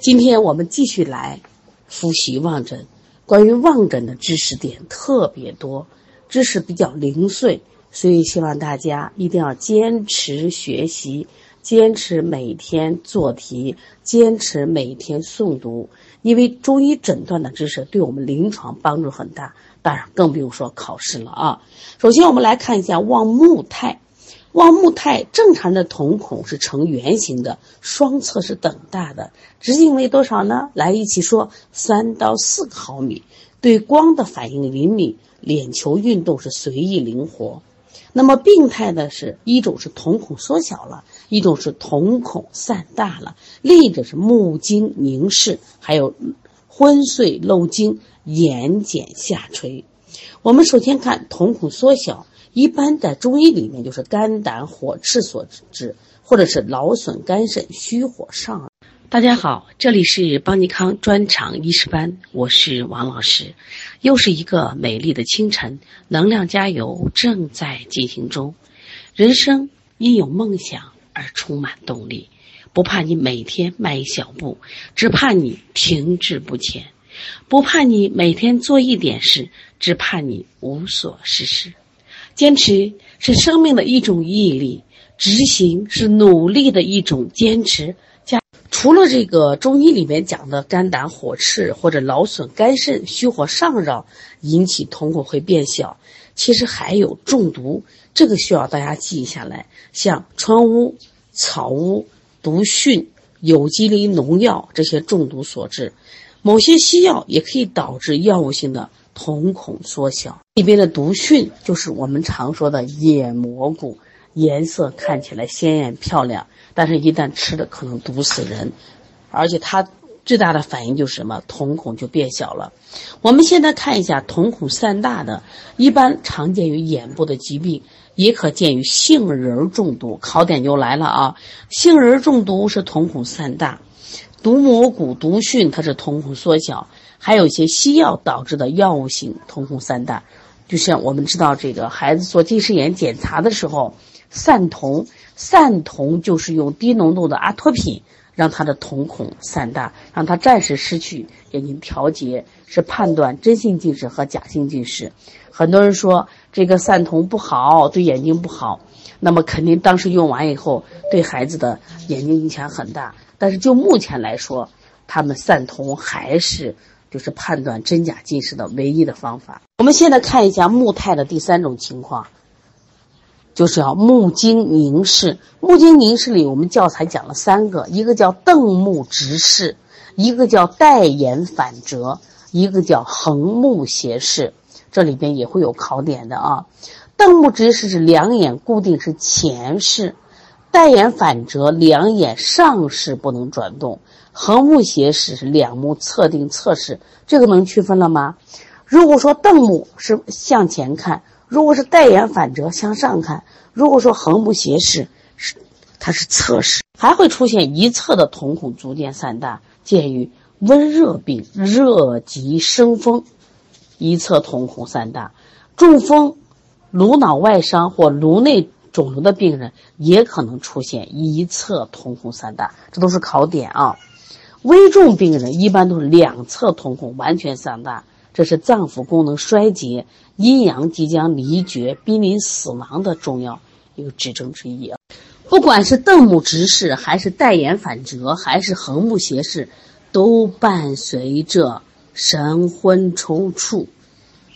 今天我们继续来复习望诊，关于望诊的知识点特别多，知识比较零碎，所以希望大家一定要坚持学习，坚持每天做题，坚持每天诵读，因为中医诊断的知识对我们临床帮助很大，当然更不用说考试了啊。首先我们来看一下望目态。望目态正常的瞳孔是呈圆形的，双侧是等大的，直径为多少呢？来一起说，三到四个毫米。对光的反应灵敏，眼球运动是随意灵活。那么病态的是一种是瞳孔缩小了，一种是瞳孔散大了，另一种是目睛凝视，还有昏睡漏睛，眼睑下垂。我们首先看瞳孔缩小。一般在中医里面就是肝胆火炽所致，或者是劳损肝肾、虚火上。大家好，这里是邦尼康专场医师班，我是王老师。又是一个美丽的清晨，能量加油正在进行中。人生因有梦想而充满动力，不怕你每天迈一小步，只怕你停滞不前；不怕你每天做一点事，只怕你无所事事。坚持是生命的一种毅力，执行是努力的一种坚持。加除了这个中医里面讲的肝胆火炽或者劳损肝肾、虚火上扰引起瞳孔会变小，其实还有中毒，这个需要大家记下来。像川乌、草乌、毒蕈、有机磷农药这些中毒所致，某些西药也可以导致药物性的。瞳孔缩小，里边的毒菌就是我们常说的野蘑菇，颜色看起来鲜艳漂亮，但是一旦吃了可能毒死人，而且它最大的反应就是什么？瞳孔就变小了。我们现在看一下瞳孔散大的，一般常见于眼部的疾病，也可见于杏仁中毒。考点就来了啊！杏仁中毒是瞳孔散大，毒蘑菇、毒菌它是瞳孔缩小。还有一些西药导致的药物性瞳孔散大，就像我们知道这个孩子做近视眼检查的时候，散瞳，散瞳就是用低浓度的阿托品让他的瞳孔散大，让他暂时失去眼睛调节，是判断真性近视和假性近视。很多人说这个散瞳不好，对眼睛不好，那么肯定当时用完以后对孩子的眼睛影响很大。但是就目前来说，他们散瞳还是。就是判断真假近视的唯一的方法。我们现在看一下目态的第三种情况，就是要目睛凝视。目睛凝视里，我们教材讲了三个，一个叫瞪目直视，一个叫带眼反折，一个叫横目斜视。这里边也会有考点的啊。瞪目直视是两眼固定是前视，带眼反折两眼上视不能转动。横目斜视是两目测定侧视，这个能区分了吗？如果说瞪目是向前看，如果是带眼反折向上看，如果说横目斜视是它是侧视，还会出现一侧的瞳孔逐渐散大，见于温热病、热极生风，一侧瞳孔散大；中风、颅脑外伤或颅内肿瘤的病人也可能出现一侧瞳孔散大，这都是考点啊。危重病人一般都是两侧瞳孔完全散大，这是脏腑功能衰竭、阴阳即将离绝、濒临死亡的重要一个指征之一啊！不管是瞪目直视，还是带眼反折，还是横目斜视，都伴随着神昏抽搐，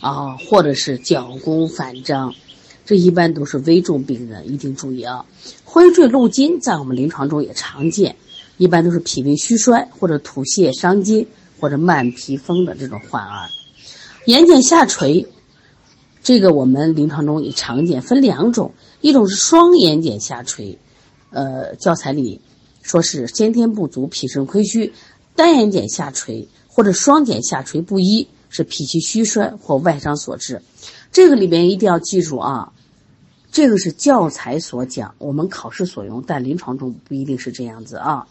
啊，或者是角弓反张，这一般都是危重病人，一定注意啊！昏睡漏精在我们临床中也常见。一般都是脾胃虚衰或者吐泻伤津或者慢皮风的这种患儿，眼睑下垂，这个我们临床中也常见，分两种，一种是双眼睑下垂，呃，教材里说是先天不足、脾肾亏虚；单眼睑下垂或者双睑下垂不一，是脾气虚衰或外伤所致。这个里边一定要记住啊，这个是教材所讲，我们考试所用，但临床中不一定是这样子啊。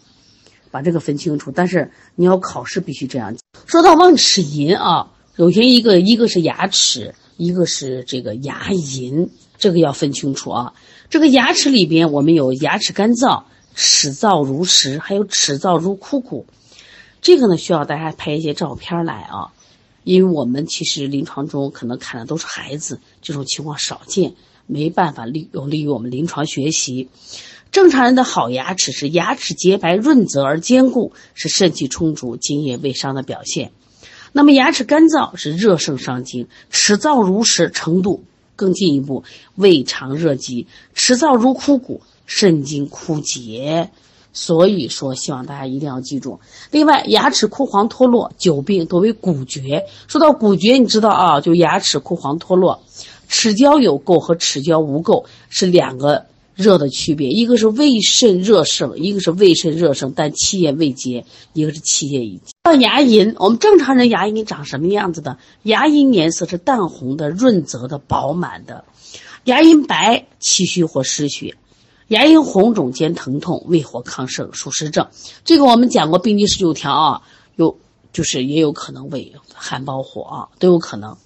把这个分清楚，但是你要考试必须这样。说到望齿龈啊，首先一个一个是牙齿，一个是这个牙龈，这个要分清楚啊。这个牙齿里边我们有牙齿干燥、齿燥如石，还有齿燥如枯骨。这个呢，需要大家拍一些照片来啊，因为我们其实临床中可能看的都是孩子，这种情况少见，没办法利有利于我们临床学习。正常人的好牙齿是牙齿洁白润泽而坚固，是肾气充足、津液未伤的表现。那么牙齿干燥是热盛伤津，齿燥如石，程度更进一步，胃肠热积，齿燥如枯骨，肾经枯竭。所以说，希望大家一定要记住。另外，牙齿枯黄脱落，久病多为骨绝。说到骨绝，你知道啊，就牙齿枯黄脱落，齿胶有垢和齿胶无垢是两个。热的区别，一个是胃肾热盛，一个是胃肾热盛但气液未结，一个是气液已结。像牙龈，我们正常人牙龈长什么样子的？牙龈颜色是淡红的、润泽的、饱满的。牙龈白，气虚或失血；牙龈红肿兼疼痛，胃火亢盛，属实症。这个我们讲过病机十九条啊，有就是也有可能胃寒包火啊，都有可能。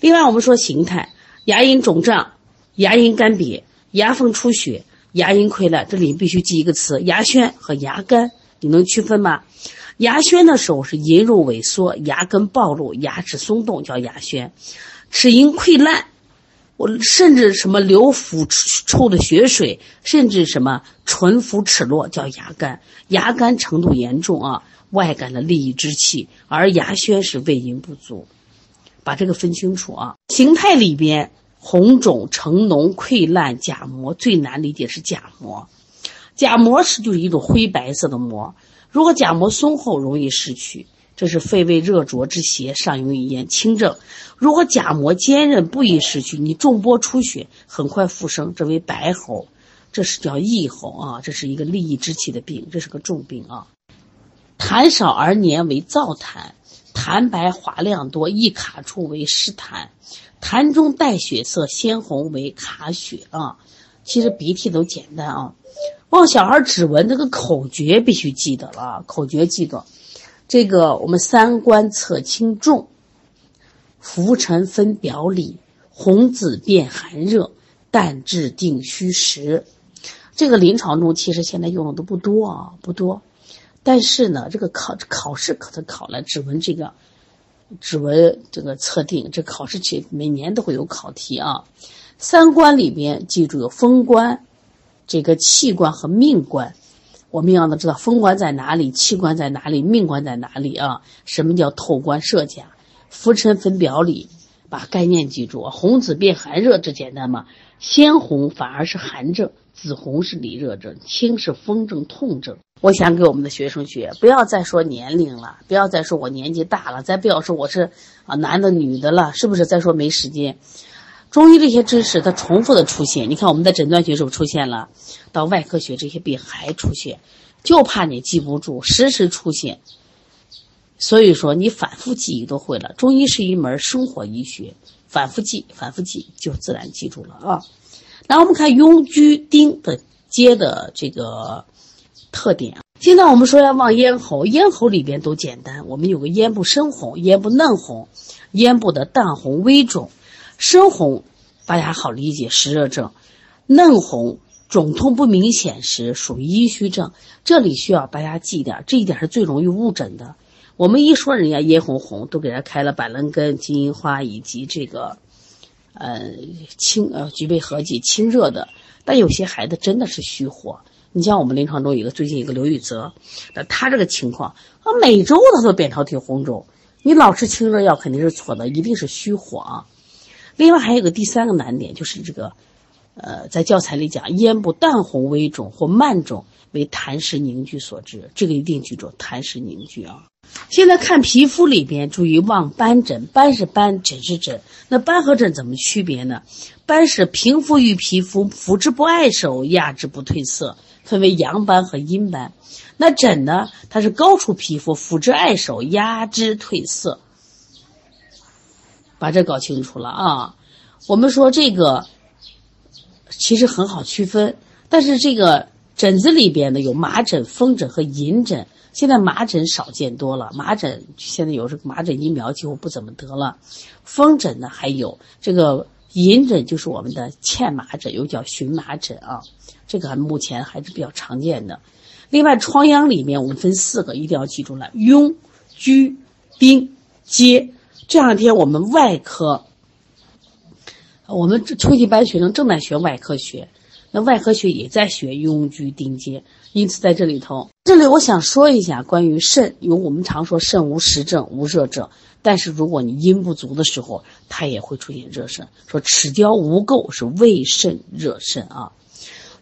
另外，我们说形态，牙龈肿胀，牙龈干瘪。牙缝出血、牙龈溃烂，这里必须记一个词：牙宣和牙干，你能区分吗？牙宣的时候是龈肉萎缩、牙根暴露、牙齿松动，叫牙宣；齿龈溃烂，我甚至什么流腐臭的血水，甚至什么唇浮齿落，叫牙干。牙干程度严重啊，外感的利益之气，而牙宣是胃阴不足，把这个分清楚啊。形态里边。红肿成脓溃烂假膜最难理解是假膜，假膜是就是一种灰白色的膜。如果假膜松厚，容易失去，这是肺胃热浊之邪，上用于咽轻症。如果假膜坚韧，不易失去，你重波出血，很快复生，这为白喉，这是叫异喉啊，这是一个利益之气的病，这是个重病啊。痰少而黏为燥痰，痰白滑量多，易卡处为湿痰。痰中带血色，鲜红为卡血啊。其实鼻涕都简单啊。望小孩指纹，这个口诀必须记得了。口诀记得，这个我们三观测轻重，浮沉分表里，红紫辨寒热，淡质定虚实。这个临床中其实现在用的都不多啊，不多。但是呢，这个考考试可是考了指纹这个。指纹这个测定，这考试期每年都会有考题啊。三关里边记住有风关、这个气关和命关。我们要能知道风关在哪里，气关在哪里，命关在哪里啊？什么叫透关设甲？浮沉分表里，把概念记住。红紫变寒热，这简单吗？鲜红反而是寒症，紫红是里热症，青是风症、痛症。我想给我们的学生学，不要再说年龄了，不要再说我年纪大了，再不要说我是啊男的女的了，是不是？再说没时间。中医这些知识它重复的出现，你看我们在诊断学时候出现了，到外科学这些病还出现，就怕你记不住，时时出现。所以说你反复记忆都会了。中医是一门生活医学，反复记，反复记就自然记住了啊。那我们看痈疽疔的接的这个。特点。现在我们说要望咽喉，咽喉里边都简单。我们有个咽部深红、咽部嫩红、咽部的淡红微肿。深红大家好理解，湿热症；嫩红肿痛不明显时属于阴虚症。这里需要大家记点，这一点是最容易误诊的。我们一说人家咽红红，都给人开了板蓝根、金银花以及这个，呃，清呃菊贝合剂清热的。但有些孩子真的是虚火。你像我们临床中有个最近一个刘玉泽，那他这个情况，他每周他都扁桃体红肿，你老吃清热药肯定是错的，一定是虚火。另外还有个第三个难点就是这个，呃，在教材里讲咽部淡红微肿或慢肿为痰湿凝聚所致，这个一定记住痰湿凝聚啊。现在看皮肤里边，注意望斑疹，斑是斑，疹是疹。那斑和疹怎么区别呢？斑是平敷于皮肤，敷之不碍手，压之不褪色。分为阳斑和阴斑，那疹呢？它是高出皮肤，敷之碍手，压之褪色。把这搞清楚了啊！我们说这个其实很好区分，但是这个疹子里边呢有麻疹、风疹和银疹。现在麻疹少见多了，麻疹现在有这个麻疹疫苗几乎不怎么得了。风疹呢还有这个银疹，就是我们的荨麻疹，又叫荨麻疹啊。这个目前还是比较常见的。另外，疮疡里面我们分四个，一定要记住了：痈、疽、疔、疖。这两天我们外科，我们初级班学生正在学外科学，那外科学也在学痈、疽、疔、疖。因此，在这里头，这里我想说一下关于肾，因为我们常说肾无实症，无热症。但是如果你阴不足的时候，它也会出现热肾。说齿胶无垢是胃肾热肾啊。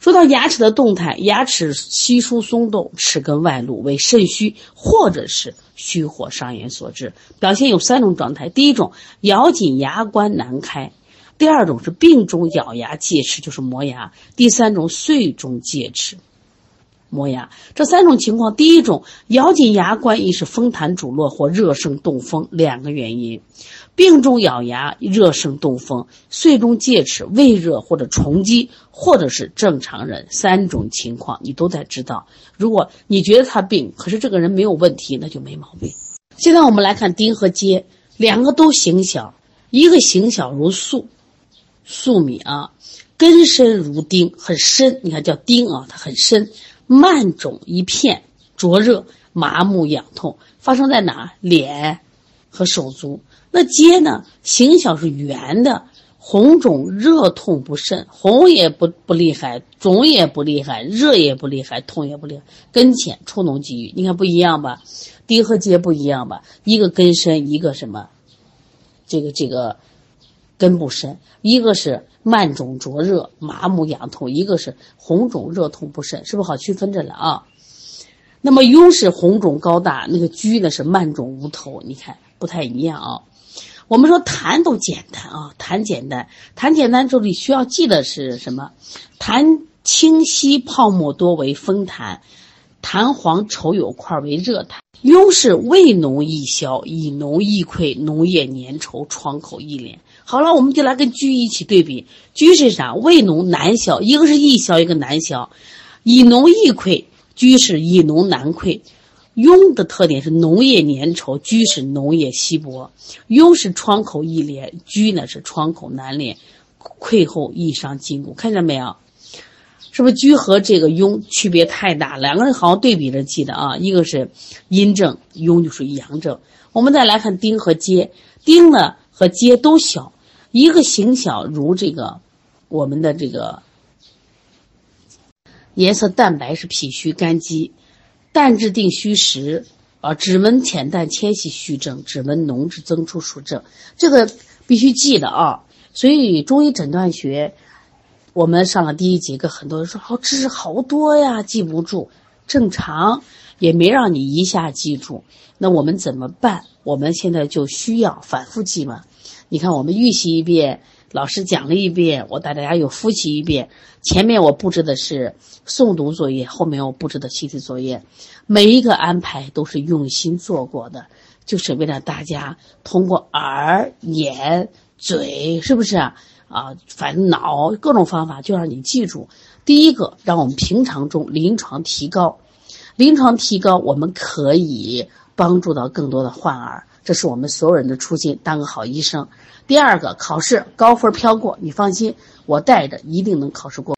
说到牙齿的动态，牙齿稀疏松动，齿根外露为肾虚或者是虚火伤炎所致。表现有三种状态：第一种咬紧牙关难开；第二种是病中咬牙戒齿，就是磨牙；第三种碎中戒齿。磨牙这三种情况，第一种咬紧牙关，一是风痰阻络或热盛动风两个原因；病中咬牙，热盛动风；碎中戒齿，胃热或者虫积，或者是正常人三种情况，你都得知道。如果你觉得他病，可是这个人没有问题，那就没毛病。现在我们来看丁和疖，两个都形小，一个形小如粟，粟米啊，根深如丁，很深。你看叫丁啊，它很深。慢肿一片，灼热、麻木、痒痛，发生在哪？脸和手足。那疖呢？形小是圆的，红肿、热痛不甚，红也不不厉害，肿也不厉害，热也不厉害，痛也不厉害。根浅，触脓积瘀。你看不一样吧？丁和疖不一样吧？一个根深，一个什么？这个这个根不深，一个是。慢肿灼热、麻木痒痛，一个是红肿热痛不甚，是不是好区分着了啊？那么痈是红肿高大，那个疽呢是慢肿无头，你看不太一样啊。我们说痰都简单啊，痰简单，痰简单这里需要记的是什么？痰清晰，泡沫多为风痰；痰黄稠有块为热痰。痈是胃脓易消，以脓易溃，脓液粘稠，疮口易敛。好了，我们就来跟疽一起对比。疽是啥？胃脓难消，一个是易消，一个难消。以脓易溃，疽是以脓难溃。痈的特点是脓液粘稠，居是脓液稀薄。痈是创口易裂，疽呢是创口难裂，溃后易伤筋骨。看见没有？是不是疽和这个痈区别太大？两个人好好对比着记得啊。一个是阴症，痈就属于阳症。我们再来看丁和疖，丁呢和疖都小。一个形小如这个，我们的这个颜色淡白是脾虚肝积，淡质定虚实啊，指纹浅淡纤细虚症，指纹浓质增出属症，这个必须记得啊。所以中医诊断学，我们上了第一节课，很多人说哦，知识好多呀，记不住，正常，也没让你一下记住。那我们怎么办？我们现在就需要反复记嘛。你看，我们预习一遍，老师讲了一遍，我带大家又复习一遍。前面我布置的是诵读作业，后面我布置的习题作业，每一个安排都是用心做过的，就是为了大家通过耳、眼、嘴，是不是啊？啊，反正脑各种方法，就让你记住。第一个，让我们平常中临床提高，临床提高，我们可以帮助到更多的患儿。这是我们所有人的初心，当个好医生。第二个，考试高分飘过，你放心，我带着一定能考试过。